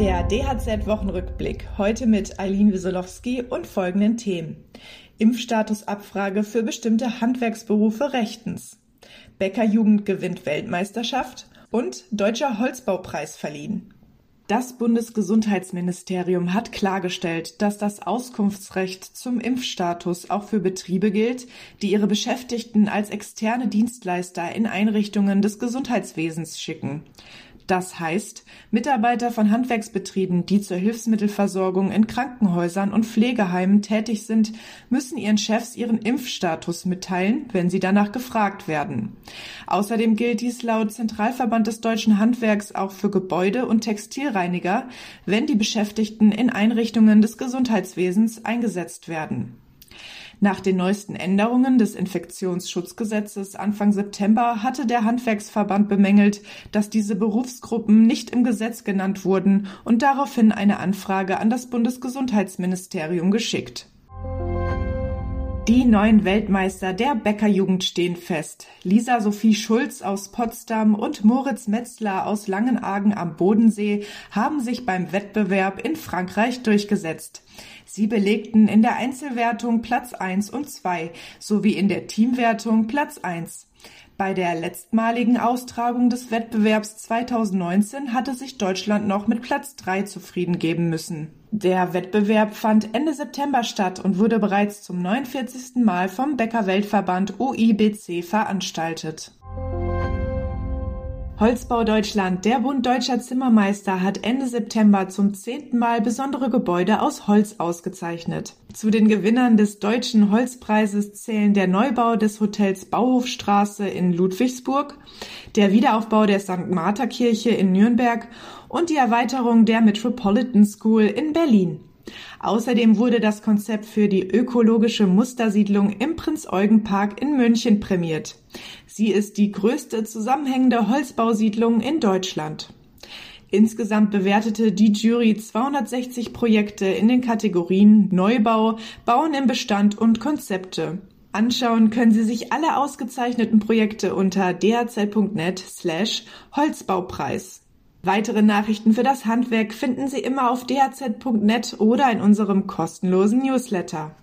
Der DHZ-Wochenrückblick. Heute mit Eileen Wiesolowski und folgenden Themen. Impfstatusabfrage für bestimmte Handwerksberufe rechtens. Bäckerjugend gewinnt Weltmeisterschaft und Deutscher Holzbaupreis verliehen. Das Bundesgesundheitsministerium hat klargestellt, dass das Auskunftsrecht zum Impfstatus auch für Betriebe gilt, die ihre Beschäftigten als externe Dienstleister in Einrichtungen des Gesundheitswesens schicken. Das heißt, Mitarbeiter von Handwerksbetrieben, die zur Hilfsmittelversorgung in Krankenhäusern und Pflegeheimen tätig sind, müssen ihren Chefs ihren Impfstatus mitteilen, wenn sie danach gefragt werden. Außerdem gilt dies laut Zentralverband des deutschen Handwerks auch für Gebäude- und Textilreiniger, wenn die Beschäftigten in Einrichtungen des Gesundheitswesens eingesetzt werden. Nach den neuesten Änderungen des Infektionsschutzgesetzes Anfang September hatte der Handwerksverband bemängelt, dass diese Berufsgruppen nicht im Gesetz genannt wurden und daraufhin eine Anfrage an das Bundesgesundheitsministerium geschickt. Die neuen Weltmeister der Bäckerjugend stehen fest. Lisa Sophie Schulz aus Potsdam und Moritz Metzler aus Langenargen am Bodensee haben sich beim Wettbewerb in Frankreich durchgesetzt. Sie belegten in der Einzelwertung Platz 1 und 2 sowie in der Teamwertung Platz 1. Bei der letztmaligen Austragung des Wettbewerbs 2019 hatte sich Deutschland noch mit Platz 3 zufrieden geben müssen. Der Wettbewerb fand Ende September statt und wurde bereits zum 49. Mal vom Bäcker-Weltverband UIBC veranstaltet. Holzbau Deutschland, der Bund Deutscher Zimmermeister, hat Ende September zum zehnten Mal besondere Gebäude aus Holz ausgezeichnet. Zu den Gewinnern des Deutschen Holzpreises zählen der Neubau des Hotels Bauhofstraße in Ludwigsburg, der Wiederaufbau der St. Martha Kirche in Nürnberg und die Erweiterung der Metropolitan School in Berlin. Außerdem wurde das Konzept für die ökologische Mustersiedlung im Prinz-Eugen-Park in München prämiert. Sie ist die größte zusammenhängende Holzbausiedlung in Deutschland. Insgesamt bewertete die Jury 260 Projekte in den Kategorien Neubau, Bauen im Bestand und Konzepte. Anschauen können Sie sich alle ausgezeichneten Projekte unter dhz.net slash Holzbaupreis. Weitere Nachrichten für das Handwerk finden Sie immer auf dhz.net oder in unserem kostenlosen Newsletter.